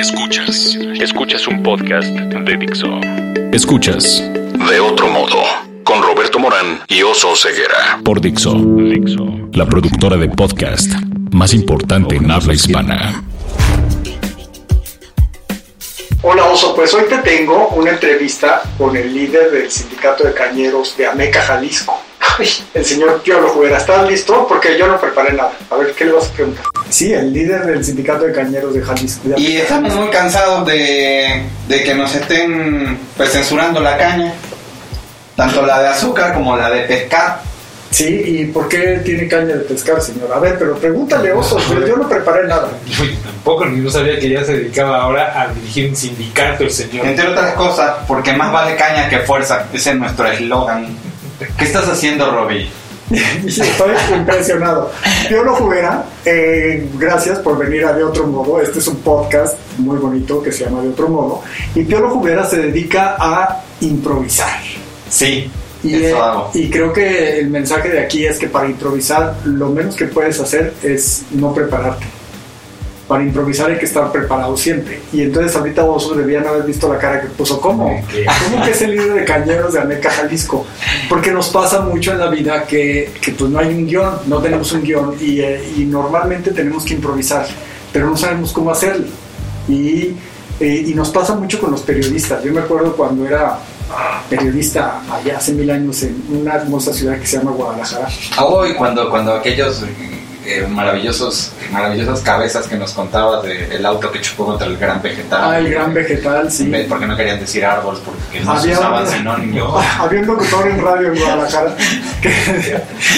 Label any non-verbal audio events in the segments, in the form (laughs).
Escuchas. Escuchas un podcast de Dixo. Escuchas. De otro modo. Con Roberto Morán y Oso Ceguera. Por Dixo. Dixo. La productora de podcast más importante en habla hispana. Hola Oso, pues hoy te tengo una entrevista con el líder del sindicato de cañeros de Ameca, Jalisco. Ay, el señor Piolo Juguera, ¿estás listo? Porque yo no preparé nada. A ver, ¿qué le vas a preguntar? Sí, el líder del sindicato de cañeros de Jalisco. de Y estamos muy cansados de, de que nos estén pues censurando la caña, tanto la de azúcar como la de pescar. Sí, ¿y por qué tiene caña de pescar, señor? A ver, pero pregúntale, Oso, pero yo no preparé nada. Uy, tampoco ni no sabía que ya se dedicaba ahora a dirigir un sindicato el señor. Entre otras cosas, porque más vale caña que fuerza. Ese es nuestro eslogan. ¿Qué estás haciendo, Robbie? (laughs) Estoy impresionado. Piolo Juguera, eh, gracias por venir a De Otro Modo. Este es un podcast muy bonito que se llama De Otro Modo. Y Piolo Juguera se dedica a improvisar. Sí, Y, eso eh, hago. y creo que el mensaje de aquí es que para improvisar lo menos que puedes hacer es no prepararte. Para improvisar hay que estar preparado siempre. Y entonces ahorita vos debían haber visto la cara que puso. ¿Cómo? ¿Qué? ¿Cómo que es el líder de cañeros de Ameca, Jalisco? Porque nos pasa mucho en la vida que, que pues no hay un guion, no tenemos un guion y, eh, y normalmente tenemos que improvisar, pero no sabemos cómo hacerlo. Y, eh, y nos pasa mucho con los periodistas. Yo me acuerdo cuando era periodista allá hace mil años en una hermosa ciudad que se llama Guadalajara. Hoy cuando, cuando aquellos eh, maravillosos, maravillosas cabezas que nos contabas del auto que chocó contra el gran vegetal. Ah, el gran vegetal, sí. Porque no querían decir árbol, porque no se Había usaban un- sinónimo. (laughs) Había un locutor en radio en Guadalajara que,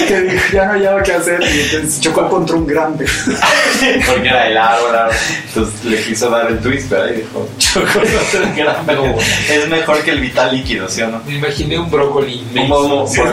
que dijo, ya no hallaba qué hacer y entonces chocó contra un gran vegetal. (laughs) Porque era el árbol, árbol. entonces le quiso dar el twist, ¿verdad? Y dijo, chocó contra el gran (laughs) vegetal. Es mejor que el vital líquido, ¿sí o no? Me imaginé un brócoli Un el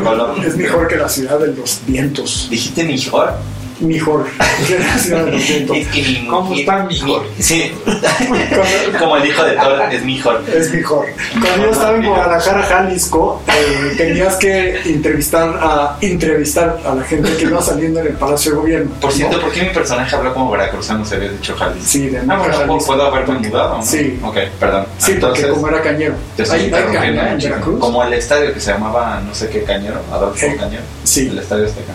color. Es mejor que la ciudad de los vientos. ¿Dijiste mejor? Mejor (laughs) ¿Cómo está mejor? Sí, (laughs) como el hijo de Thor, es mejor. Es mejor. Cuando yo estaba en Guadalajara, Jalisco, eh, tenías que entrevistar a entrevistar a la gente que iba saliendo en el Palacio de Gobierno. Por cierto, ¿no? ¿por qué mi personaje habló como veracruzano? Se había dicho Jalisco. Sí, de Ah, bueno, Jalisco. ¿puedo haberme mudado? no? Sí. Ok, perdón. Sí, porque como era cañero. Te estoy ¿Hay, hay interrumpiendo caña en. Veracruz? Como el estadio que se llamaba no sé qué cañero, Adolfo Eh, Cañero. sí. El estadio Azteca.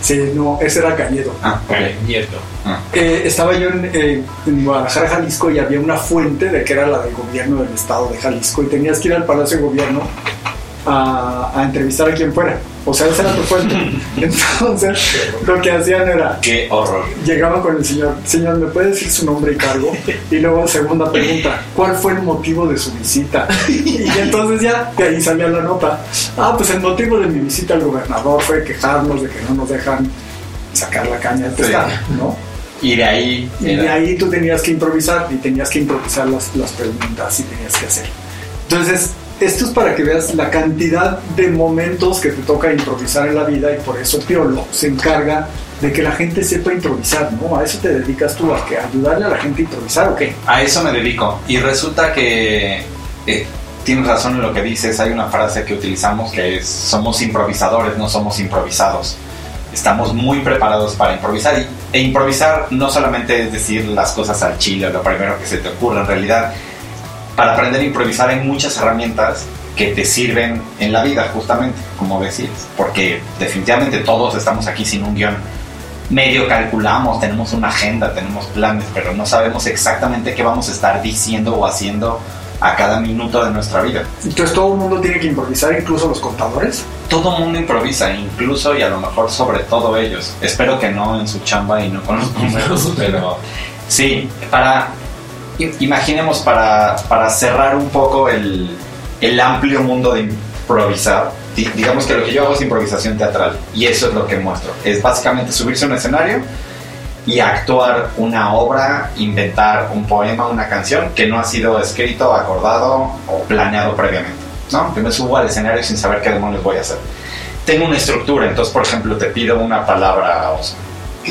Sí, no, ese era cañero. Ah, nieto. Ah. Eh, estaba yo en, eh, en Guadalajara, Jalisco, y había una fuente de que era la del gobierno del estado de Jalisco, y tenías que ir al Palacio de Gobierno a, a entrevistar a quien fuera. O sea, esa era tu fuente. (laughs) Entonces, lo que hacían era, Qué horror. llegaban con el señor, señor, ¿me puede decir su nombre y cargo? Y luego, segunda pregunta, ¿cuál fue el motivo de su visita? Y entonces ya, de ahí salía la nota. Ah, pues el motivo de mi visita al gobernador fue quejarnos de que no nos dejan sacar la caña del pescado, ¿no? Y de ahí. Y era- de ahí tú tenías que improvisar y tenías que improvisar las, las preguntas y tenías que hacer. Entonces, esto es para que veas la cantidad de momentos que te toca improvisar en la vida y por eso Piolo se encarga de que la gente sepa improvisar, ¿no? A eso te dedicas tú, a que ayudarle a la gente a improvisar, ¿o qué? A eso me dedico. Y resulta que eh, tienes razón en lo que dices. Hay una frase que utilizamos que es: somos improvisadores, no somos improvisados. Estamos muy preparados para improvisar. E improvisar no solamente es decir las cosas al chile lo primero que se te ocurra. En realidad, para aprender a improvisar hay muchas herramientas que te sirven en la vida, justamente, como decías. Porque definitivamente todos estamos aquí sin un guion medio calculamos, tenemos una agenda, tenemos planes, pero no sabemos exactamente qué vamos a estar diciendo o haciendo a cada minuto de nuestra vida. Entonces todo el mundo tiene que improvisar, incluso los contadores. Todo mundo improvisa, incluso y a lo mejor sobre todo ellos. Espero que no en su chamba y no con los (laughs) números, pero sí, para, imaginemos para, para cerrar un poco el, el amplio mundo de improvisar, di- digamos que lo que yo hago es improvisación teatral y eso es lo que muestro. Es básicamente subirse a un escenario y actuar una obra, inventar un poema, una canción que no ha sido escrito, acordado o planeado previamente. ¿no? Yo me subo al escenario sin saber qué demonios voy a hacer. Tengo una estructura, entonces, por ejemplo, te pido una palabra.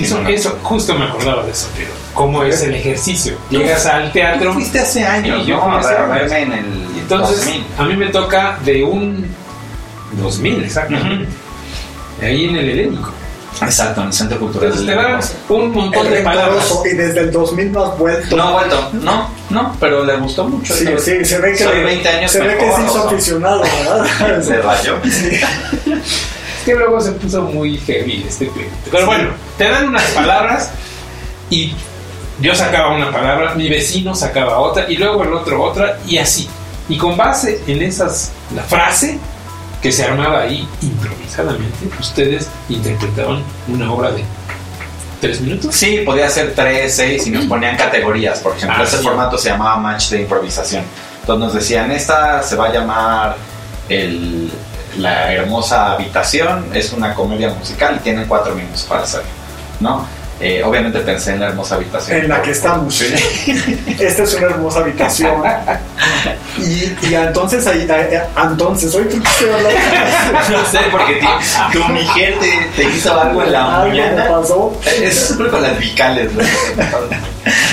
Eso, Una- eso, justo me acordaba de eso, pero ¿cómo es el ejercicio? Llegas al Tú teatro. fuiste hace años, Sí, yo ¿no? hace ver, a años. verme en el Entonces, 2000. a mí me toca de un 2000, exactamente. Ahí en el helénico. Exacto, en el Centro Cultural Entonces te dan un montón El de palabras. y desde el 2000 no has vuelto. No ha vuelto, no, no, pero le gustó mucho. Sí, sí, se ve que, Son 20 años se ve que se hizo ¿no? aficionado, ¿verdad? (laughs) Se rayó. Es (laughs) que luego se puso muy heavy este pleito. Pero bueno, te dan unas palabras y yo sacaba una palabra, mi vecino sacaba otra y luego el otro otra y así. Y con base en esas, la frase que se armaba ahí improvisadamente, ustedes interpretaban una obra de tres minutos. Sí, podía ser 3, 6 y nos ponían categorías. Por ejemplo, Ah, ese sí. formato se llamaba match de improvisación. Entonces nos decían, esta se va a llamar el- La hermosa habitación, es una comedia musical y tienen cuatro minutos para hacerlo, ¿no? Eh, obviamente pensé en la hermosa habitación. En la que estamos. Sí. (laughs) Esta es una hermosa habitación. Y, y entonces ahí, entonces, hoy qué estoy hablando? No sé, porque ti- tu mujer te, te hizo algo en la Algo mañana. pasó. Es siempre con las vicales, ¿no?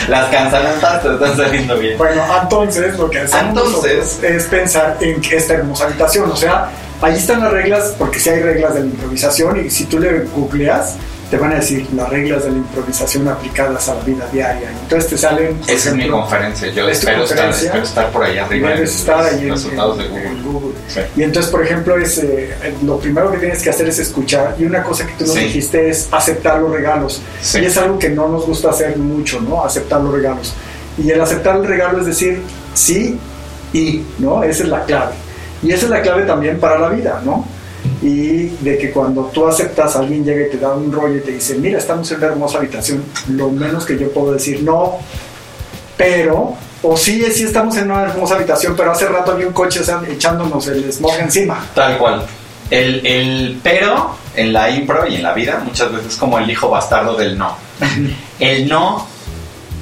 Las cansalantas te están saliendo bien. Bueno, entonces lo que hacemos Entonces. es pensar en esta hermosa habitación, o sea, ahí están las reglas, porque si hay reglas de la improvisación y si tú le googleas, te van a decir las reglas de la improvisación aplicadas a la vida diaria. Entonces te salen... Esa es mi conferencia. Yo ¿Es espero estar, conferencia? espero estar por ahí arriba Debes estar ahí en, resultados en- de Google. en Google. Sí. Y entonces, por ejemplo, es, eh, lo primero que tienes que hacer es escuchar. Y una cosa que tú nos Sí. dijiste es aceptar los regalos. Sí. Y es algo que no nos gusta hacer mucho, ¿no? Aceptar los regalos. Y el aceptar el regalo es decir sí y, ¿no? Esa es la clave. Y esa es la clave también para la vida, ¿no? Y de que cuando tú aceptas, alguien llega y te da un rollo y te dice, mira, estamos en una hermosa habitación, lo menos que yo puedo decir, no, pero, o sí, sí estamos en una hermosa habitación, pero hace rato había un coche o sea, echándonos el smog encima. Tal cual. El, el pero en la impro y en la vida muchas veces es como el hijo bastardo del no. El no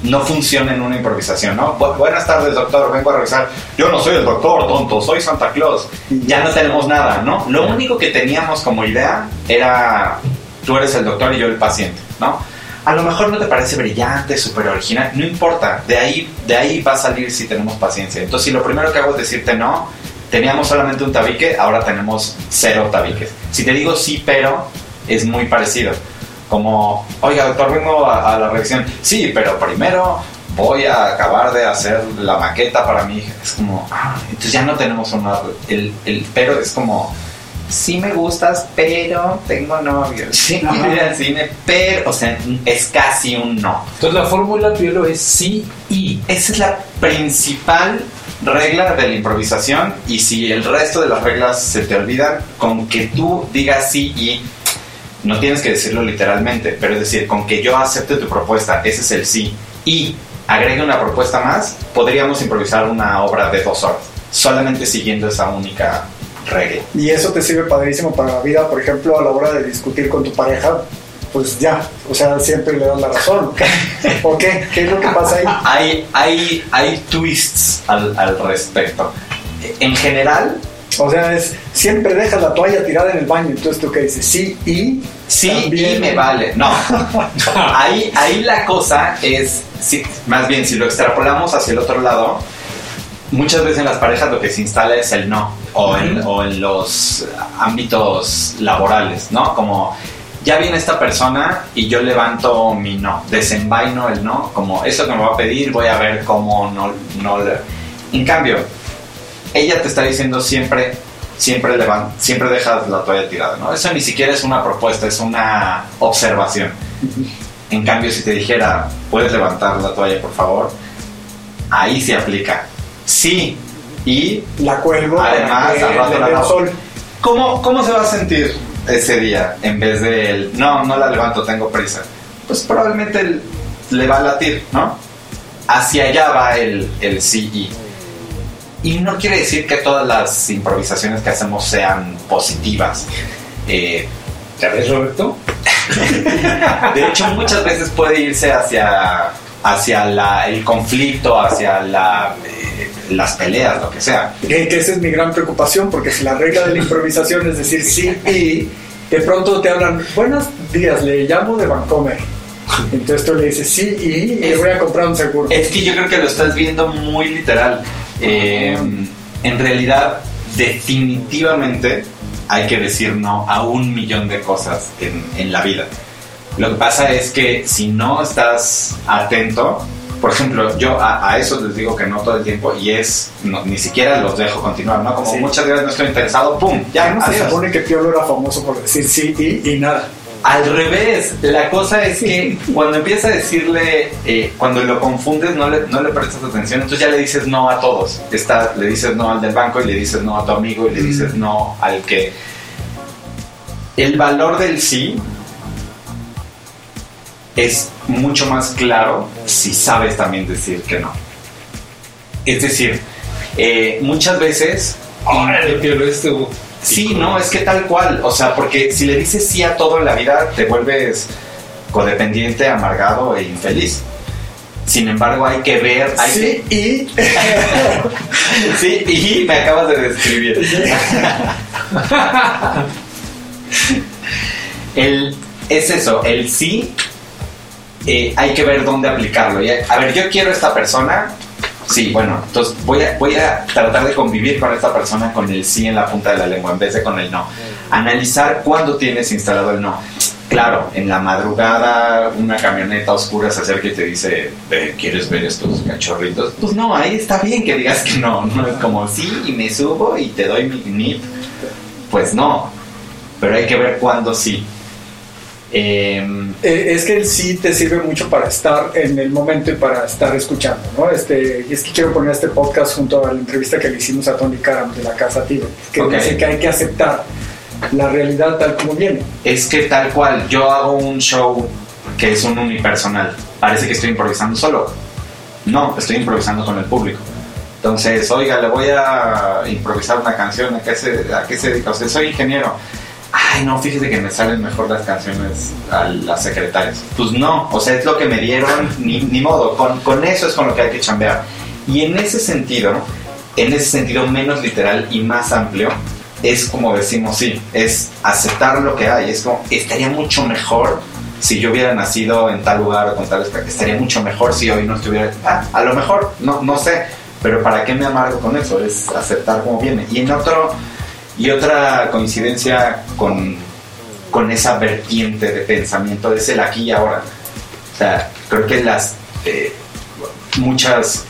no funciona en una improvisación, ¿no? Bu- buenas tardes, doctor, vengo a revisar. Yo no soy el doctor, tonto, soy Santa Claus. Ya no tenemos nada, ¿no? Lo único que teníamos como idea era tú eres el doctor y yo el paciente, ¿no? A lo mejor no te parece brillante, súper original, no importa, de ahí, de ahí va a salir si tenemos paciencia. Entonces, si lo primero que hago es decirte no, teníamos solamente un tabique, ahora tenemos cero tabiques. Si te digo sí, pero, es muy parecido. Como, oiga, doctor, vengo a, a la revisión. Sí, pero primero voy a acabar de hacer la maqueta para mi hija. Es como, ah, entonces ya no tenemos una. El, el pero es como, sí me gustas, pero tengo novio. (laughs) Sí, quiero ir al cine, pero, o sea, es casi un no. Entonces la fórmula Piolo es sí y. Esa es la principal regla de la improvisación y si el resto de las reglas se te olvidan, con que tú digas sí y no tienes que decirlo literalmente, pero es decir, con que yo acepte tu propuesta, ese es el sí, y agregue una propuesta más, podríamos improvisar una obra de dos horas, solamente siguiendo esa única regla. Y eso te sirve padrísimo para la vida, por ejemplo, a la hora de discutir con tu pareja, pues ya, o sea, siempre le das la razón. (laughs) ¿O qué? ¿Qué es lo que pasa ahí? Hay, hay, hay twists al, al respecto. En general, O sea, es siempre dejas la toalla tirada en el baño. Entonces tú qué dices, sí y Sí, También. y me vale. No. (laughs) ahí, ahí la cosa es, sí, más bien, si lo extrapolamos hacia el otro lado, muchas veces en las parejas lo que se instala es el no, o en, o en los ámbitos laborales, ¿no? Como, ya viene esta persona y yo levanto mi no, desenvaino el no, como, eso que me va a pedir, voy a ver cómo no, no le... En cambio, ella te está diciendo siempre, siempre levan- siempre dejas la toalla tirada, ¿no? Eso ni siquiera es una propuesta, es una observación. En cambio, si te dijera, puedes levantar la toalla, por favor, ahí se aplica. Sí, y la cuelgo Además, que al rato la sol. ¿cómo, ¿cómo se va a sentir ese día en vez de el, no, no la levanto, tengo prisa? Pues probablemente el- le va a latir, ¿no? Hacia allá va el, el sí y. Y no quiere decir que todas las improvisaciones que hacemos sean positivas. Eh, ¿Ya ves, Roberto? (laughs) de hecho, muchas veces puede irse hacia, hacia la- el conflicto, hacia la, eh, las peleas, lo que sea. Que, que esa es mi gran preocupación, porque si la regla de la improvisación es decir sí y, de pronto te hablan, buenos días, le llamo de Vancomer. Entonces tú le dices sí y, le voy a comprar un seguro. Es que yo creo que lo estás viendo muy literal. Eh, en realidad, definitivamente, hay que decir no a un millón de cosas en, en la vida. Lo que pasa es que si no estás atento, por ejemplo, yo a, eso les digo que no todo el tiempo y es, ni siquiera los dejo continuar, ¿no? Como muchas veces no estoy interesado, ¡pum! Ya, se supone que Piolo era famoso por decir sí y, nada. Al revés, la cosa es que cuando empieza a decirle, eh, cuando lo confundes, no le, no le prestas atención, entonces ya le dices no a todos. Está, le dices no al del banco y le dices no a tu amigo y le dices no al que... El valor del sí es mucho más claro si sabes también decir que no. Es decir, eh, muchas veces... Sí, no, es que tal cual. O sea, porque si le dices sí a todo en la vida, te vuelves codependiente, amargado e infeliz. Sin embargo, hay que ver. Hay sí, y. (laughs) sí, y me acabas de describir. (laughs) el, es eso, el sí eh, hay que ver dónde aplicarlo. a ver, yo quiero esta persona, sí, bueno, entonces voy a, voy a tratar de convivir con esta persona con el sí en la punta de la lengua en vez de con el no. Analizar cuándo tienes instalado el no. Claro, en la madrugada una camioneta oscura se acerca y te dice, ¿quieres ver estos cachorritos? Pues no, ahí está bien que digas que no, no es como sí y me subo y te doy mi nip. Pues no, pero hay que ver cuándo sí. Em, eh, es que el sí te sirve mucho para estar en el momento y para estar escuchando, ¿no? Este, y es que quiero poner este podcast junto a la entrevista que le hicimos a Tony Karam de la Casa Tigre, que dice que hay que aceptar la realidad tal como viene. Es que tal cual, yo hago un show que es un unipersonal, parece que estoy improvisando solo. No, estoy improvisando con el público. Entonces, oiga, le voy a improvisar una canción, ¿a qué se, a qué se dedica? O sea, soy ingeniero ay, no, fíjese que me salen mejor las canciones a las secretarias. Pues no, o sea, es lo que me dieron, ni, ni modo, con, con, eso es con lo que hay que chambear. Y en ese sentido, en ese sentido menos literal y más amplio, es como decimos, sí, es aceptar lo que hay. Es como, estaría mucho mejor si yo hubiera nacido en tal lugar o con tal estaría mucho mejor si hoy no estuviera, ah, a lo mejor, no, no sé, pero ¿para qué me amargo con eso? Es aceptar como viene. Y en otro y otra coincidencia con, con esa vertiente de pensamiento es el aquí y ahora. O sea, creo que las eh, muchas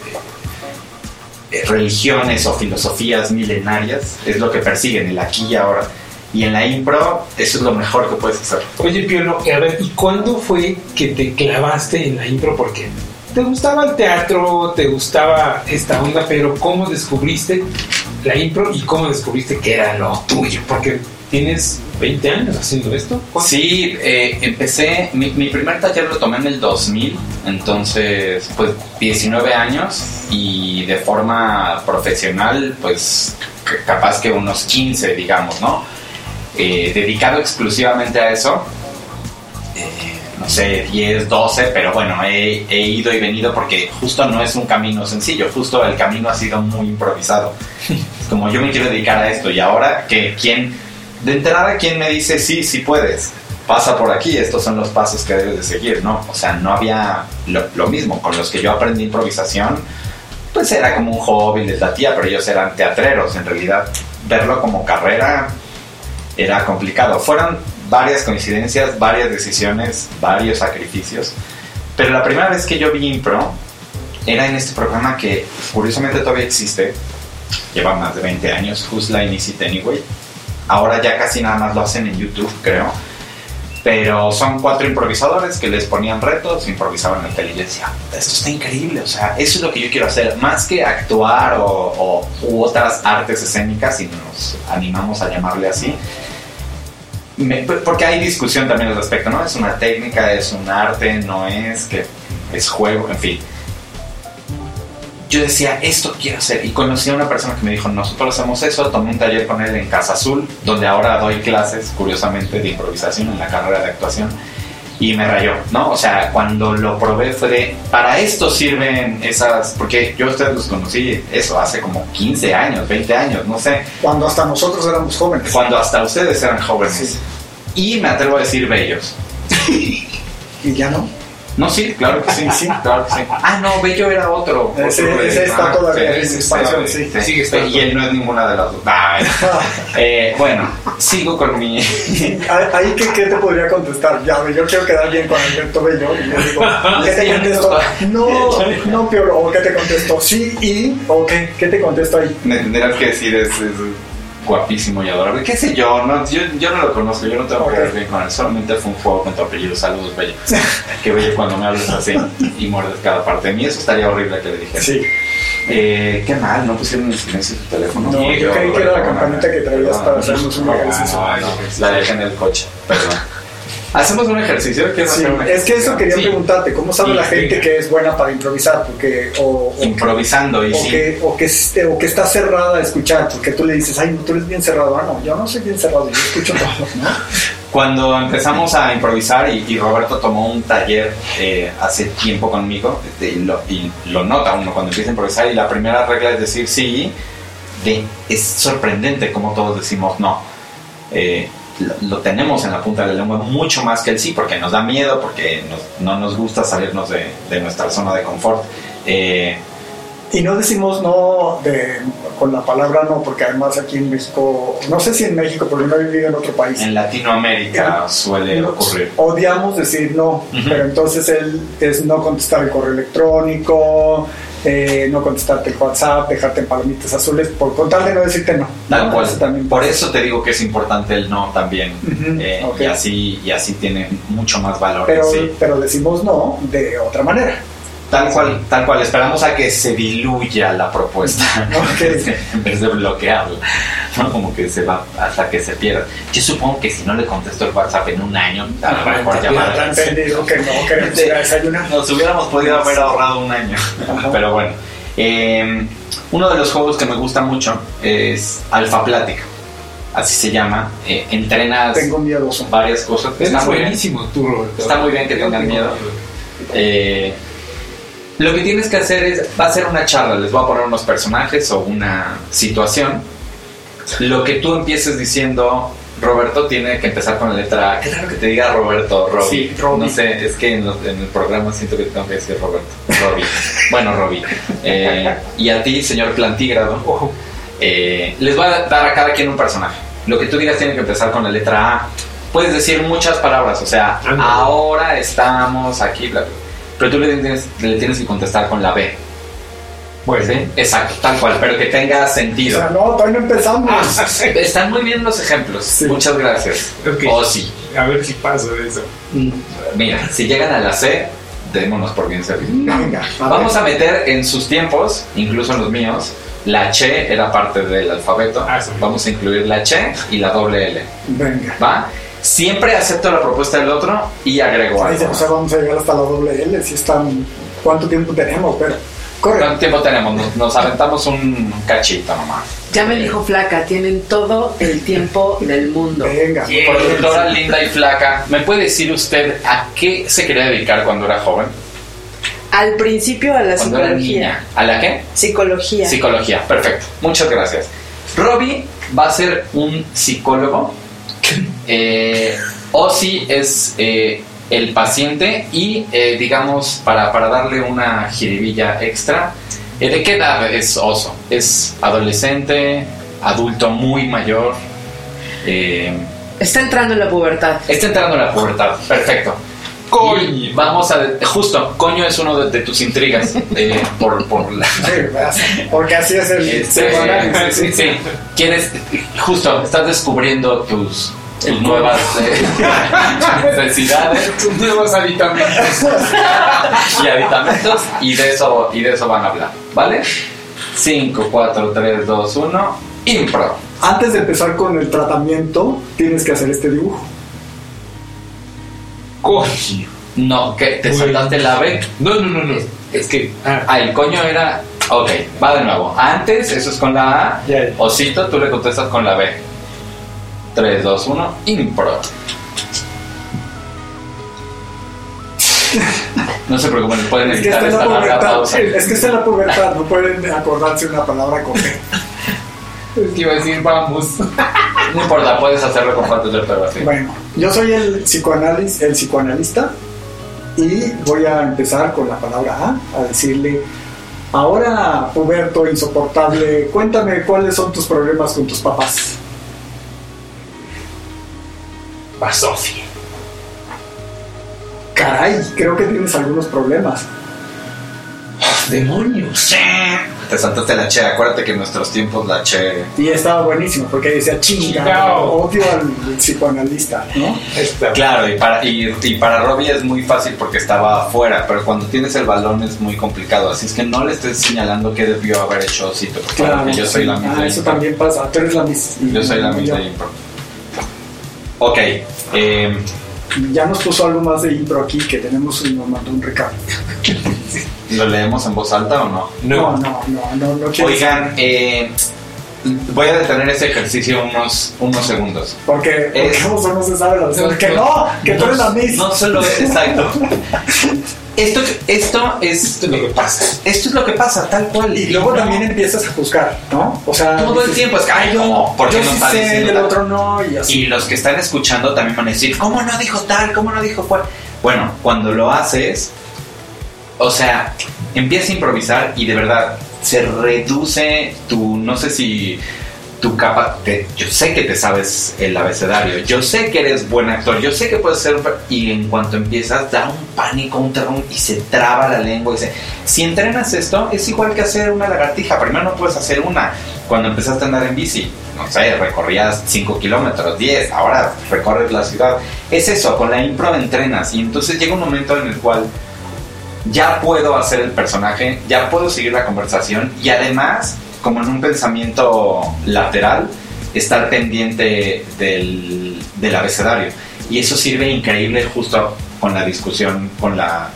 eh, religiones o filosofías milenarias es lo que persiguen, el aquí y ahora. Y en la impro, eso es lo mejor que puedes hacer. Oye, Piolo, a ver, ¿y cuándo fue que te clavaste en la impro? Porque te gustaba el teatro, te gustaba esta onda, pero ¿cómo descubriste la impro y cómo descubriste que era lo tuyo? Porque tienes 20 años haciendo esto. Sí, eh, empecé, mi, primer taller lo tomé en el 2000, entonces pues 19 años y de forma profesional pues capaz que unos 15 digamos, ¿no? Eh, dedicado exclusivamente a eso. Eh, no sé, 10, 12, pero bueno, he, ido y venido porque justo no es un camino sencillo, justo el camino ha sido muy improvisado. (laughs) Como yo me quiero dedicar a esto y ahora que quién, de entrada, ¿quién me dice sí, sí puedes? Pasa por aquí, estos son los pasos que debes de seguir, ¿no? O sea, no había lo, mismo, con los que yo aprendí improvisación, pues era como un hobby de la tía, pero ellos eran teatreros, en realidad verlo como carrera era complicado. Fueron varias coincidencias, varias decisiones, varios sacrificios. Pero la primera vez que yo vi Impro era en este programa que curiosamente todavía existe, lleva más de 20 años, Who's Line Is It Anyway. Ahora ya casi nada más lo hacen en YouTube, creo. Pero son cuatro improvisadores que les ponían retos, improvisaban en tele y decía, esto está increíble, o sea, eso es lo que yo quiero hacer, más que actuar o, o u otras artes escénicas, si nos animamos a llamarle así, porque hay discusión también al respecto, ¿no? Es una técnica, es un arte, no es que es juego, en fin. Yo decía, esto quiero hacer. Y conocí a una persona que me dijo, nosotros hacemos eso. Tomé un taller con él en Casa Azul, donde ahora doy clases, curiosamente, de improvisación en la carrera de actuación. Y me rayó, ¿no? O sea, cuando lo probé fue de, para esto sirven esas, porque yo a ustedes los conocí, eso, hace como 15 años, 20 años, no sé. Cuando hasta nosotros éramos jóvenes. Cuando hasta ustedes eran jóvenes. Y me atrevo a decir bellos. (laughs) ¿Y ya no? No, sí, claro que sí, sí, claro que sí. Ah, no, Bello era otro. Ese, otro ese está ah, todavía en expansión, sí, sí. estando. Y él no es ninguna de las dos. Ah, (laughs) eh, bueno, sigo con mi. (laughs) Ahí, ¿qué, ¿qué te podría contestar? Ya, yo quiero quedar bien con Alberto Bello. Y le digo, (laughs) ¿qué te contesto? No, no, peor. ¿O qué te contesto? Sí, y. ¿O qué? ¿Qué te contesto ahí? Me tendrás que decir, es, es guapísimo y adorable. ¿Qué sé yo? No, yo? Yo no lo conozco, yo no tengo que ver bien con él. Solamente fue un juego con tu apellido. Saludos, Bello. Qué bello cuando me hablas así y muerdes cada parte de mí. Eso estaría horrible que le dijera. Sí. Eh, qué mal, no pusieron en silencio tu teléfono. No, yo creí que era la campanita que traías para hacernos un ejercicio. No, no, la dejé en el coche, perdón. ¿Hacemos un ejercicio? ¿Quieres Sí, hacer un es que eso quería Sí. preguntarte, ¿cómo sabe Sí, la gente venga. que es buena para improvisar? Porque, o, o, Improvisando y o sí. que, o, que, esté- o que está cerrada a escuchar, porque tú le dices, ay, no, tú eres bien cerrado. Ah, no, yo no soy bien cerrado, yo escucho (laughs) todo, ¿no? Cuando empezamos a improvisar y, y Roberto tomó un taller eh, hace tiempo conmigo este, y, lo, y lo nota uno cuando empieza a improvisar y la primera regla es decir sí, de, es sorprendente como todos decimos no. Eh, lo, tenemos en la punta de la lengua mucho más que el sí porque nos da miedo, porque nos- no nos gusta salirnos de, de nuestra zona de confort. Eh, Y no decimos no de, con la palabra no, porque además aquí en México, no sé si en México, porque no he vivido en otro país. en Latinoamérica suele Nos ocurrir. Odiamos decir no, Ujú. pero entonces él es no contestar el correo electrónico, eh, no contestarte el WhatsApp, dejarte en palomitas azules, por contarle no decirte no. Tal ¿no? cual. Eso también Por eso te digo que es importante el no también. Eh, y, así, y así tiene mucho más valor. pero, sí. pero decimos no de otra manera. Tal cual, tal cual. Esperamos a que se diluya la propuesta (laughs) en vez de bloquearla. ¿No? Como que se va hasta que se pierda. Yo supongo que si no le contesto el WhatsApp en un año, a lo mejor. Ya entendido que no queremos ir a desayunar. Nos hubiéramos podido haber ahorrado un año. Ajá. Pero bueno. Eh, uno de los juegos que me gusta mucho es Alfa Plática. Así se llama. Eh, entrenas Tengo miedoso. varias cosas. Está muy bien. buenísimo tú, Roberto. Está muy bien que tengan tengo miedo. Eh, lo que tienes que hacer es, va a ser una charla, les voy a poner unos personajes o una situación. Lo que tú empieces diciendo, Roberto tiene que empezar con la letra A. Qué raro que te diga Roberto, Robbie. Sí, Robbie. No sé, es que en, los- en el programa siento que tengo que decir Roberto. Robbie. (laughs) bueno, Robbie. Eh, y a ti, señor Plantígrado, eh, les voy a dar a cada quien un personaje. Lo que tú digas tiene que empezar con la letra A. Puedes decir muchas palabras, o sea, ahora estamos aquí, bla, bla. pero tú le tienes, le tienes que contestar con la B. Bueno. ¿sí? Exacto, tal cual, pero que tenga O sentido. sea, no, todavía no empezamos. (laughs) Ah, Están muy bien los ejemplos. Sí. Muchas gracias. Ok. O sí. A ver si paso de eso. Mira, si llegan a la C, démonos por bien servidos. Venga, a Vamos a meter en sus tiempos, incluso en los míos, la Che era parte del alfabeto. Ah, sí. Vamos a incluir la Che y la doble L. Venga. ¿Va? Siempre acepto la propuesta del otro y agrego algo. o sea, vamos a llegar hasta la doble L, si están... ¿Cuánto tiempo tenemos? Pero, ¿Cuánto tiempo tenemos? Nos, nos aventamos un cachito nomás. Ya me dijo flaca, tienen todo el tiempo del mundo. Venga. Productora linda y flaca, ¿me puede decir usted a qué se quería dedicar cuando era joven? Al principio a la Cuando era psicología. niña. ¿A la qué? Psicología. Psicología, perfecto. Muchas gracias. Robbie va a ser un psicólogo. Eh, Ozzy es eh, el paciente y, eh, digamos, para, para darle una jiribilla extra, eh, ¿de qué edad es Oso? ¿Es adolescente, adulto muy mayor? Eh, Está entrando en la pubertad. está entrando en la pubertad, perfecto. Coño. Y vamos a... Justo, coño es uno de, de tus intrigas eh, por, por la... Porque así es el Este, sí, sí. Quieres, justo, estás descubriendo tus, tus nuevas eh, (laughs) necesidades Tus nuevos aditamentos. (laughs) y aditamentos y de eso, y de eso van a hablar, ¿vale? 5, 4, 3, 2, 1, impro. Antes de empezar con el tratamiento, tienes que hacer este dibujo. Coño. No, que te Uy. saltaste la B. No, no, no, no. Es que. Ah, Ah, el coño era. Ok, va de nuevo. Antes, eso es con la A. Osito, tú le contestas con la B. 3, 2, 1, impro. No se preocupen, pueden Es evitar esta la larga pausa. Es que está en la pubertad, no pueden acordarse una palabra correcta. es que iba a decir vamos. No importa, puedes hacerlo con faltas de ortografía. Bueno, yo soy el psicoanálisis, el psicoanalista Y voy a empezar con la palabra A, a decirle, ahora, Huberto, insoportable, cuéntame cuáles son tus problemas con tus papás. Basofia. Caray, creo que tienes algunos problemas. ¡Demonios! Te saltaste la che. Acuérdate que en nuestros tiempos la che. Y estaba buenísimo porque decía chinga, Chingao. odio al psicoanalista, ¿no? Esta- Claro, y para, y, y para Robbie es muy fácil porque estaba afuera, pero cuando tienes el balón es muy complicado. Así es que no le estés señalando qué debió haber hecho Osito. por favor, Claro, que yo soy sí. la misma. Ah, eso también pasa. Tú eres la misma. Yo soy la misma impro. Ok, eh, Ya nos puso algo más de impro aquí que tenemos y nos mandó un recado. ¿lo leemos en voz alta o no? No, No. no, no, no, no quiero. Oigan, eh, voy a detener este ejercicio unos, unos segundos. Porque, Es- no, no se sabe la verdad. Que no, que tú eres la Miss. No solo es exacto. (laughs) Esto, esto es Esto es lo que pasa. Esto es lo que pasa, tal cual. Y luego No, también empiezas a juzgar, ¿no? O sea, Todo el tiempo es que, ay, ¿cómo? ¿Por qué yo no sí está sé, diciendo y el tal? otro no, y así. Y los que están escuchando también van a decir, ¿cómo no dijo tal? ¿Cómo no dijo cual? Bueno, cuando lo haces, o sea, empiezas a improvisar y de verdad se reduce tu, no sé si tu capa, te- yo sé que te sabes el abecedario, yo sé que eres buen actor, yo sé que puedes ser, y en cuanto empiezas da un pánico, un terror y se traba la lengua y se, si entrenas esto es igual que hacer una lagartija, primero no puedes hacer una, cuando empezaste a andar en bici, no sé, recorrías 5 kilómetros, 10, ahora recorres la ciudad, es eso, con la impro entrenas y entonces llega un momento en el cual ya puedo hacer el personaje, ya puedo seguir la conversación y además, como en un pensamiento lateral, estar pendiente del, del abecedario. Y eso sirve increíble justo con la discusión, con la,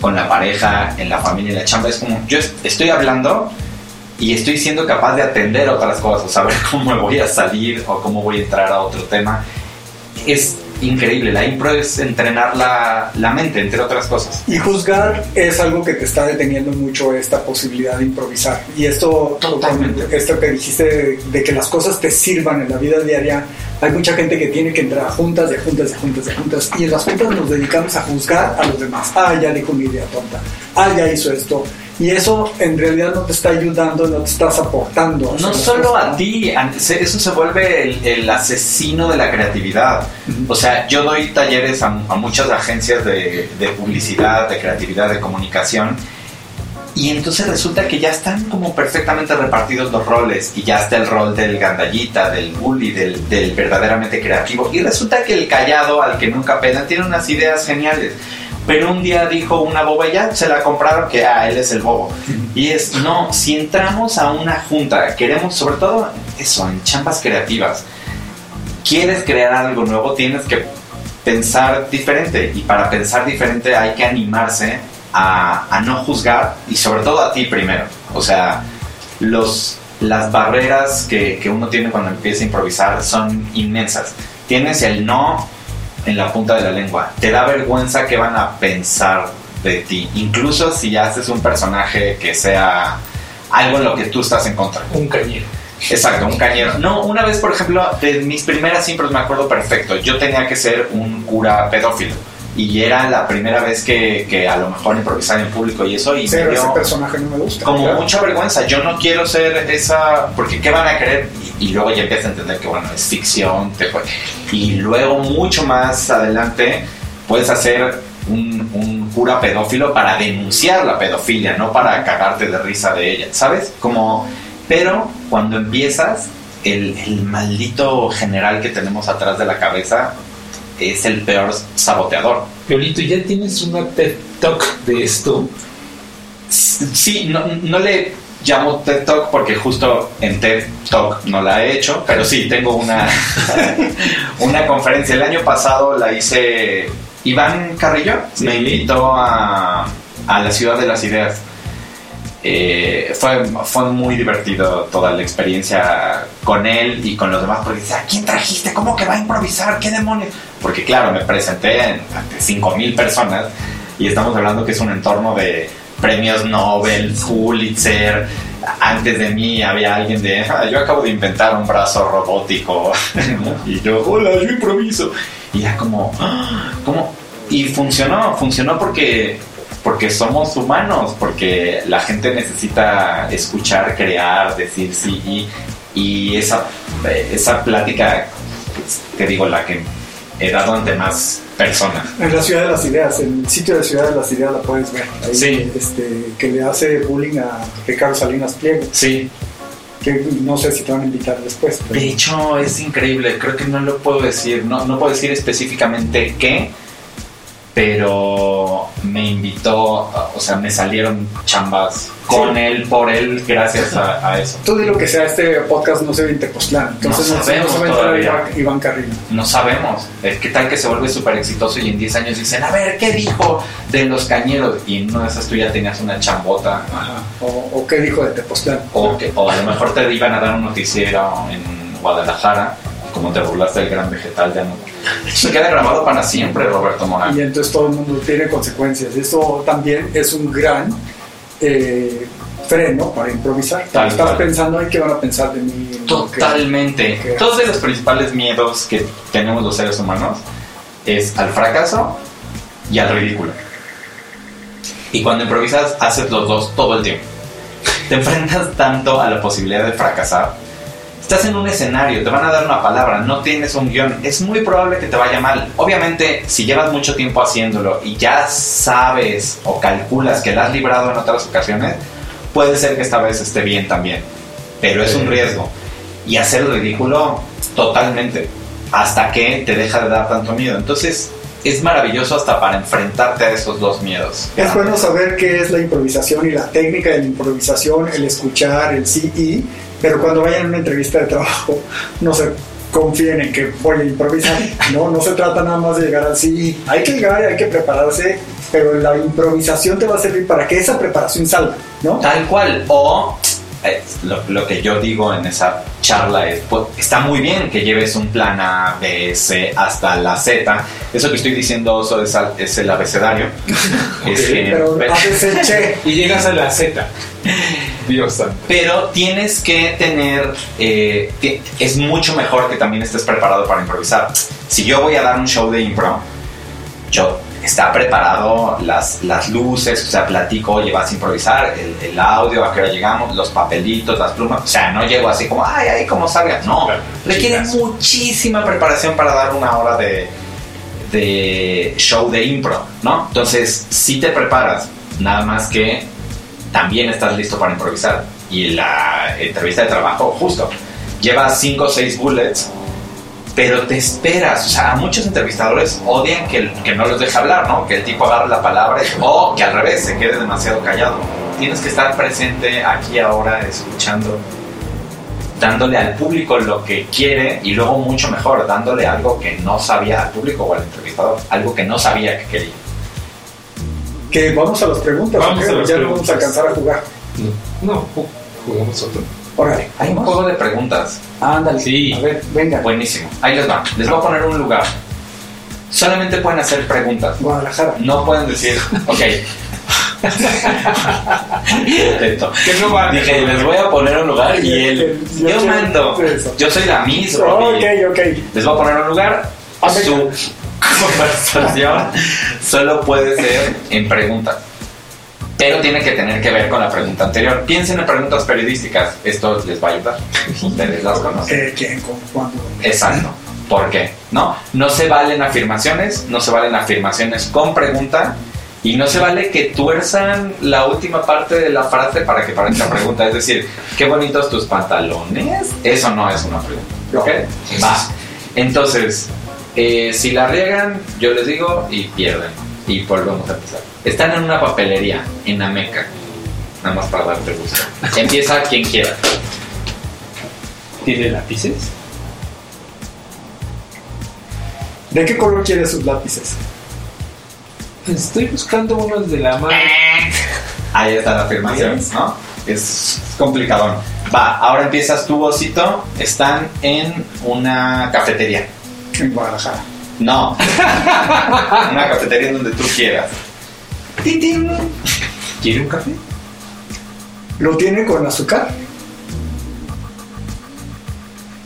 con la pareja, en la familia, en la chamba. Es como, yo est- estoy hablando y estoy siendo capaz de atender otras cosas, saber (laughs) cómo me voy a salir o cómo voy a entrar a otro tema. Es increíble, la impro es entrenar la, la mente, entre otras cosas. Y juzgar es algo que te está deteniendo mucho esta posibilidad de improvisar. Y esto, Totalmente. esto que dijiste de, de que las cosas te sirvan en la vida diaria, hay mucha gente que tiene que entrar a juntas, de juntas, de juntas, de juntas. Y en las juntas nos dedicamos a juzgar a los demás. Ah, ya dijo una idea tonta. Ah, ya hizo esto. Y eso en realidad no te está ayudando, no te estás aportando. No solo cosas, a ¿no? ti, a- se- eso se vuelve el, el asesino de la creatividad. O sea, yo doy talleres a, a muchas agencias de, de publicidad, de creatividad, de comunicación. Y entonces resulta que ya están como perfectamente repartidos los roles y ya está el rol del gandallita, del bully, del, del verdaderamente creativo. Y resulta que el callado al que nunca pedan tiene unas ideas geniales. Pero un día dijo una boba y ya se la compraron que ah, él es el bobo. Y es, no, si entramos a una junta, queremos sobre todo eso, en chambas creativas, quieres crear algo nuevo, tienes que pensar diferente. Y para pensar diferente hay que animarse a, a no juzgar y sobre todo a ti primero. O sea, los, las barreras que, que uno tiene cuando empieza a improvisar son inmensas. Tienes el no en la punta de la lengua. Te da vergüenza que van a pensar de ti. Incluso si haces un personaje que sea algo en lo que tú estás en contra. Un cañero. Exacto, un cañero. No, una vez, por ejemplo, de mis primeras impros me acuerdo perfecto. Yo tenía que ser un cura pedófilo. Y era la primera vez que, que a lo mejor improvisaba en público y eso. Y Pero me ese personaje no me gusta. como Claro. mucha vergüenza. Yo no quiero ser esa. Porque ¿qué van a querer? Y, y luego ya empiezas a entender que, bueno, es ficción. te fue- y luego, mucho más adelante, puedes hacer un, un cura pedófilo para denunciar la pedofilia, no para cagarte de risa de ella, ¿sabes? Como. Pero cuando empiezas, el, el maldito general que tenemos atrás de la cabeza es el peor saboteador. Violito, ¿ya tienes una TED Talk de esto? Sí, no, no le llamo TED Talk porque justo en TED Talk no la he hecho, pero sí, tengo una, (laughs) una conferencia. El año pasado la hice Iván Carrillo, me invitó a, a la Ciudad de las Ideas. Eh, fue, fue muy divertido toda la experiencia con él y con los demás porque dice, ¿a quién trajiste? ¿Cómo que va a improvisar? ¿Qué demonios? Porque claro, me presenté en- ante 5.000 personas y estamos hablando que es un entorno de premios Nobel, Pulitzer. Antes de mí había alguien de, "Ah, yo acabo de inventar un brazo robótico. (laughs) y yo, hola, yo improviso. Y ya como, "Ah", como Y funcionó, funcionó porque porque somos humanos, porque la gente necesita escuchar, crear, decir sí y, y esa, esa plática, pues, te digo, la que he dado ante más personas. En la Ciudad de las Ideas, en el sitio de Ciudad de las Ideas la puedes ver. Ahí, Sí. Este, que le hace bullying a Ricardo Salinas Pliego. Sí, Que no sé si te van a invitar después. pero- de hecho es increíble, creo que no lo puedo decir, no, no puedo decir específicamente qué, pero me invitó, o sea, me salieron chambas con Sí. él, por él, gracias a, a eso. Tú di lo que sea, este podcast no se ve en Tepoztlán. Entonces No no, sabemos se va a entrar todavía. Iván, Carrillo. No sabemos. Eh, ¿Qué tal que se vuelve súper exitoso y en 10 años dicen, a ver, ¿qué dijo de los cañeros? Y en una de esas tú ya tenías una chambota. Ajá. O, o qué dijo de Tepoztlán. O, que, o a lo mejor te iban a dar un noticiero en Guadalajara. Como te burlaste del gran vegetal, ya no. Se queda grabado para siempre, Roberto Morán. Y entonces todo el mundo tiene consecuencias. Eso también es un gran eh, freno para improvisar. Tal Estás cual. pensando, ay, ¿qué van a pensar de mí? Que- Totalmente. que- Todos de los principales miedos que tenemos los seres humanos es al fracaso y al ridículo. Y cuando improvisas, haces los dos todo el tiempo. Te enfrentas tanto a la posibilidad de fracasar. Estás en un escenario, te van a dar una palabra, no tienes un guion, es muy probable que te vaya mal. Obviamente, si llevas mucho tiempo haciéndolo y ya sabes o calculas que la has librado en otras ocasiones, puede ser que esta vez esté bien también. Pero es un riesgo. Y hacer el ridículo totalmente. Hasta que te deja de dar tanto miedo. Entonces, es maravilloso hasta para enfrentarte a esos dos miedos. Es bueno saber qué es la improvisación y la técnica de la improvisación, el escuchar, el sí y, pero cuando vayan a una entrevista de trabajo, no se confíen en que voy a improvisar, no, no se trata nada más de llegar al sí, hay que llegar, hay que prepararse, pero la improvisación te va a servir para que esa preparación salga, ¿no? Tal cual. O lo, lo que yo digo en esa charla es, pues, está muy bien que lleves un plan A, B, C hasta la Z. Eso que estoy diciendo Oso, es, al- es el abecedario. (laughs) Es que- Pero haces (laughs) che, Y llegas a la Z. (laughs) Dios santo. pero tienes que tener, eh, es mucho mejor que también estés preparado para improvisar. Si yo voy a dar un show de impro, yo está preparado las, las luces, o sea, platico, oye, vas a improvisar, el, el audio, a qué hora llegamos, los papelitos, las plumas, o sea, no llego así como, ay, ay, como salga, no, Claro, requiere chingazo. muchísima preparación para dar una hora de, de show de impro, ¿no? Entonces, si te preparas, nada más que también estás listo para improvisar. Y la entrevista de trabajo, justo, llevas 5 o 6 bullets, pero te esperas. O sea, a muchos entrevistadores odian que, que no los deje hablar, ¿no? Que el tipo agarre la palabra y- o que al revés se quede demasiado callado. Tienes que estar presente aquí ahora, escuchando, dándole al público lo que quiere y luego mucho mejor, dándole algo que no sabía al público o al entrevistador, algo que no sabía que quería. que vamos a las preguntas, Vamos a las ya no vamos a preguntas. alcanzar a jugar. No, no, ju- jugamos otro. Órale, Hay un juego de preguntas. ándale, Sí. a ver, venga, Buenísimo. Ahí les va. Les voy a poner un lugar. Solamente pueden hacer preguntas. Guadalajara. No pueden decir, ok. No vale. Dije, les voy a poner un lugar y él. Yo mando. eso. Yo soy la Miss Ok, Robbie. ok. Les voy a poner un lugar. Ah, Su (laughs) conversación solo puede ser en preguntas. Pero tiene que tener que ver con la pregunta anterior. Piensen en preguntas periodísticas. Esto les va a ayudar. Ustedes las conocen. ¿Qué, ¿Quién, cómo, cuándo? Exacto. ¿Por qué? ¿No? No se valen afirmaciones, no se valen afirmaciones con pregunta y no se vale que tuerzan la última parte de la frase para que parezca (laughs) pregunta. Es decir, qué bonitos tus pantalones. Eso no es una pregunta. ¿Ok? Va. Entonces, eh, si la riegan, yo les digo y pierden. Y volvemos a empezar. Están en una papelería en Ameca. Nada más para darte gusto. Empieza quien quiera. ¿Tiene lápices? ¿De qué color quiere sus lápices? Estoy buscando unos de la marca. (laughs) Ahí está la afirmación, ¿no? Es complicado. Va, ahora empiezas tu osito. Están en una cafetería. En Guadalajara. No. (laughs) una cafetería en donde tú quieras. ¡Titín! ¿Quiere un café? ¿Lo tiene con azúcar?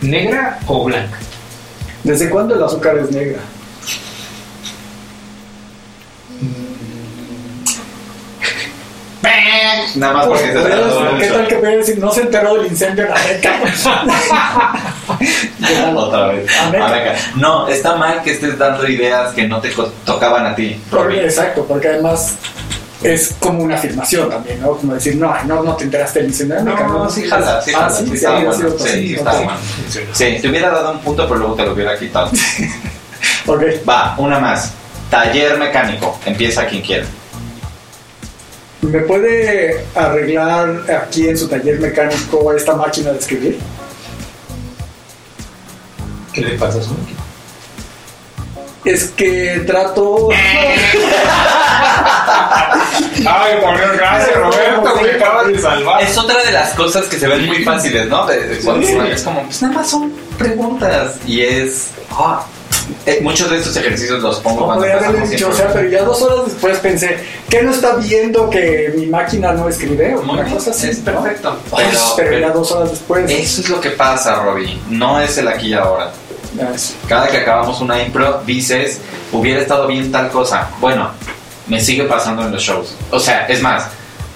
¿Negra o blanca? ¿Desde cuándo el azúcar es negra? Nada más porque se tardó ¿Qué tal que puede decir, no se enteró del incendio en Ameca? (laughs) Otra vez. (laughs) Ameca. No, está mal que estés dando ideas que no te tocaban a ti. Porque, exacto, porque además es como una afirmación también, ¿no? Como decir, no, no, no te enteraste del incendio No, no, sí, jala, sí, jala, sí, sí. Sí, estaba bueno. Sí, te hubiera dado un punto, pero luego te lo hubiera quitado. (laughs) ok. Va, una más. Taller mecánico. Empieza quien quiera. ¿Me puede arreglar aquí en su taller mecánico esta máquina de escribir? ¿Qué le pasa a su Es que trato. (laughs) Ay, por Dios, gracias, (laughs) Roberto, me acabas de salvar. Es otra de las cosas que se ven muy fáciles, ¿no? De, Es como, pues nada más son preguntas. Y es. Ah, eh, muchos de estos ejercicios los pongo cuando dicho, o sea, pero ya dos horas después pensé, ¿qué no está viendo que mi máquina no escribe? O una cosa así. Es perfecto. Pero, ya dos horas después. Eso es lo que pasa, Robbie. No es el aquí y ahora. Cada que acabamos una impro, dices, hubiera estado bien tal cosa. Bueno, me sigue pasando en los shows. O sea, es más,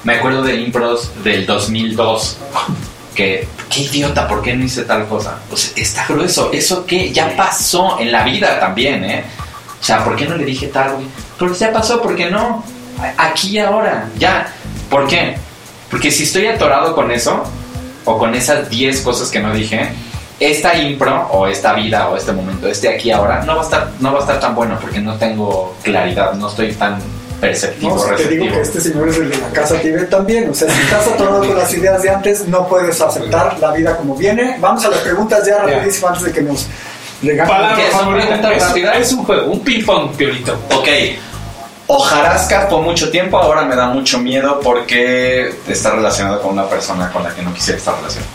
me acuerdo de impros del 2002 que, qué idiota, ¿por qué no hice tal cosa? Pues está grueso, eso que ya pasó en la vida también, ¿eh? O sea, ¿por qué no le dije tal, güey? Porque ya pasó, ¿por qué no? Aquí ahora, ya. ¿Por qué? Porque si estoy atorado con eso, o con esas 10 cosas que no dije, esta impro, o esta vida, o este momento, este aquí ahora, no va a estar, no va a estar tan bueno porque no tengo claridad, no estoy tan perceptivo, no, Te digo que este señor es el de la casa Tibet también. O sea, si estás atorado con las ideas de antes, no puedes aceptar la vida como viene. Vamos a las preguntas ya rapidísimo antes de que nos regalen. Es, es un juego, un ping-pong, Piolito. Ok. Hojarasca por mucho tiempo, ahora me da mucho miedo porque está relacionado con una persona con la que no quisiera estar relacionado.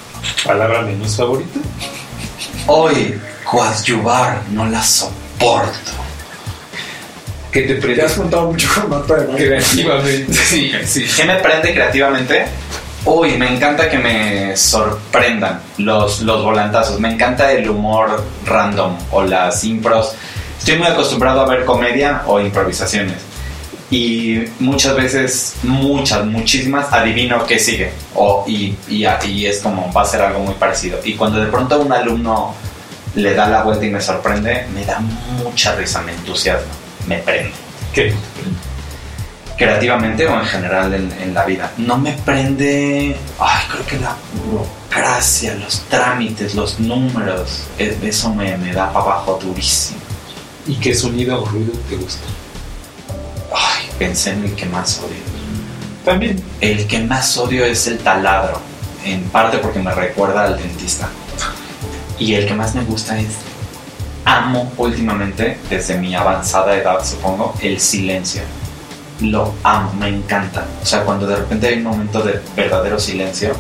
¿Palabra menos favorita? Hoy, coadyuvar, no la soporto que te prende. Te has juntado mucho con Marta de Creativamente. sí, (laughs) sí. ¿Qué me prende creativamente? Uy, me encanta que me sorprendan los, los volantazos. Me encanta el humor random o las impros. Estoy muy acostumbrado a ver comedia o improvisaciones. Y muchas veces, muchas, muchísimas, adivino qué sigue. O, y, y, y es como, va a ser algo muy parecido. Y cuando de pronto un alumno le da la vuelta y me sorprende, me da mucha risa, me entusiasma me prende. ¿Qué? Creativamente o en general en, la vida. No me prende, ay, creo que la burocracia, los trámites, los números, e, eso me, me da para abajo durísimo. ¿Y qué sonido o ruido te gusta? Ay, pensé en el que más odio. También. El que más odio es el taladro, en parte porque me recuerda al dentista. Y el que más me gusta es amo últimamente, desde mi avanzada edad supongo, el silencio. Lo amo, me encanta. O sea, cuando de repente hay un momento de verdadero silencio,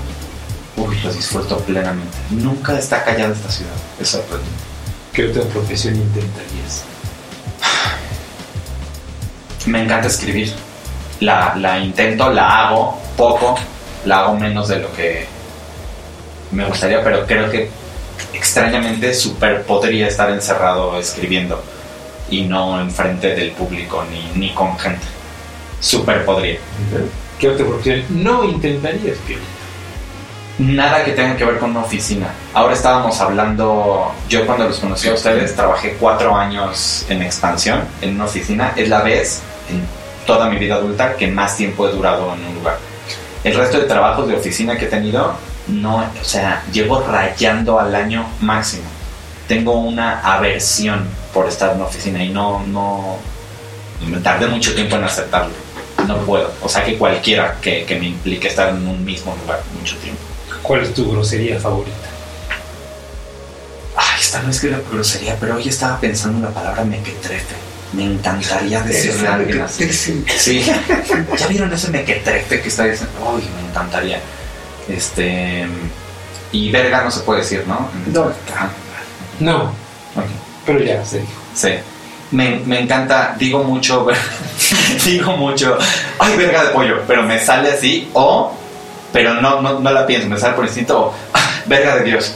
uy, lo disfruto plenamente. Nunca está callada esta ciudad, es sorprendente. ¿Qué otra profesión intentarías? Me encanta escribir. La, la intento, la hago poco, la hago menos de lo que me gustaría, pero creo que extrañamente super podría estar encerrado escribiendo y no enfrente del público ni, ni con gente. Super podría. ¿Qué otra profesión no intentarías, Nada que tenga que ver con una oficina. Ahora estábamos hablando, yo cuando los conocí a ustedes trabajé cuatro años en expansión en una oficina. Es la vez en toda mi vida adulta que más tiempo he durado en un lugar. El resto de trabajos de oficina que he tenido no, o sea, llevo rayando al año máximo. Tengo una aversión por estar en una oficina y no, no, me tardé mucho tiempo en aceptarlo. No puedo. O sea que cualquiera que, me implique estar en un mismo lugar mucho tiempo. ¿Cuál es tu grosería favorita? Ay, esta no es que la grosería, pero hoy estaba pensando en la palabra mequetrefe. Me encantaría decirle a alguien así. Sí. (laughs) ¿Ya vieron ese mequetrefe que está diciendo? Uy, me encantaría. Este. Y verga no se puede decir, ¿no? No. No. Pero ya se dijo. Sí. Me, me, encanta, digo mucho, (laughs) digo mucho, ay, verga de pollo, pero me sale así, o, pero no, no, no la pienso, me sale por instinto, o, ah, verga de Dios.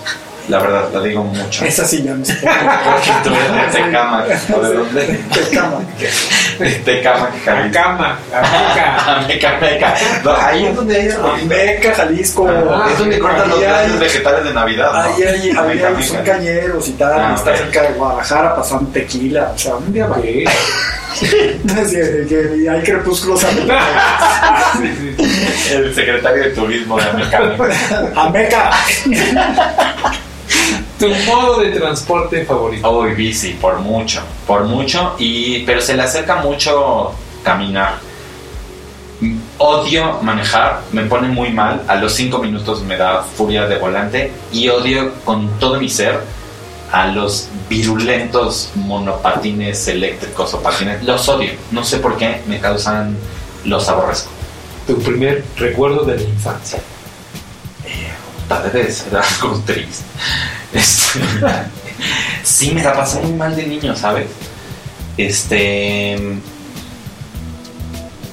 La verdad, la digo mucho. Esa sí ya no se Porque tú eres de Tecama. ¿o ¿De dónde? Tecama. Tecama, Jalisco. Acama, Ameca. (laughs) Meca, Meca. No, ahí es donde hay Meca, Jalisco. Ah, Es donde cortan los grandes vegetales de Navidad. ¿no? Ahí hay, ahí son cañeros y tal, Ah, está cerca de Guadalajara, pasando tequila, o sea, un día va. (laughs) Que y hay crepúsculos a (laughs) Sí, sí. El secretario de turismo de Meca, Meca. Tu modo de transporte favorito. Uy, bici, por mucho, por mucho, y, pero se le acerca mucho caminar. Odio manejar, me pone muy mal, a los cinco minutos me da furia de volante y odio con todo mi ser a los virulentos monopatines eléctricos o patines. Los odio, no sé por qué, me causan, los aborrezco. Tu primer recuerdo de la infancia. Tal vez ser algo triste. Este, (laughs) sí, me la pasé muy mal de niño, ¿sabes? Este.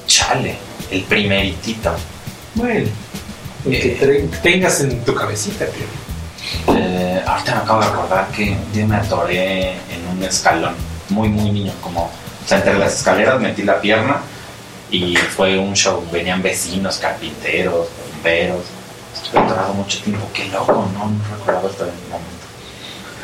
Chale, el primeritito. Bueno, el que tre- tengas en tu cabecita, pero. Eh, ahorita me acabo de recordar que día me atoré en un escalón, muy, muy niño, como. O sea, entre las escaleras metí la pierna y fue un show. Venían vecinos, carpinteros, bomberos. Estuve atorado mucho tiempo. Qué loco, no, no recordaba esto en el momento.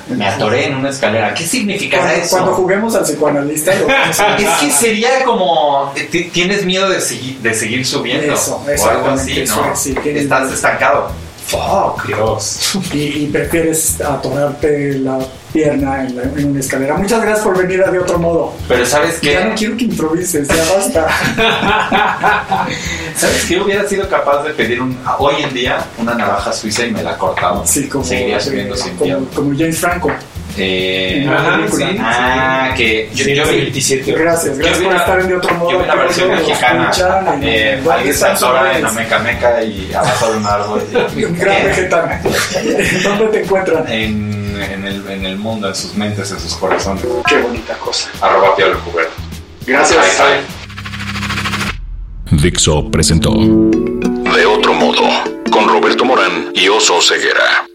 Me atoré en una escalera. ¿Qué significa Cuando, eso? cuando juguemos al psicoanalista, lo Es que sería como. ti- Tienes miedo de seguir, de seguir subiendo. Eso, o algo así, eso ¿no? sí, Estás estancado. Fuck. Dios. Y, y prefieres atorarte la pierna en, la- en una escalera. Muchas gracias por venir a de otro modo. Pero ¿sabes qué? Ya no quiero que improvises, ya basta. (laughs) ¿Sabes qué? Hubiera sido capaz de pedir un, hoy en día una navaja suiza y me la cortaba. Sí, como, Seguiría subiendo eh, sin como, miedo. como James Franco. Eh, película. sí. ah, que yo, yo vi, 127. Gracias, gracias por una- estar en de otro modo. yo vi una versión mexicana. Eh, ¿dónde alguien se en redes? la meca meca y abajo de un árbol. (laughs) Un gran vegetal. (laughs) ¿Dónde te encuentran? En, en, el, en el mundo, en sus mentes, en sus corazones. Qué bonita cosa. Arroba Lecubero. Gracias. Bye, bye. Dixo presentó De otro modo con Roberto Morán y Oso Ceguera.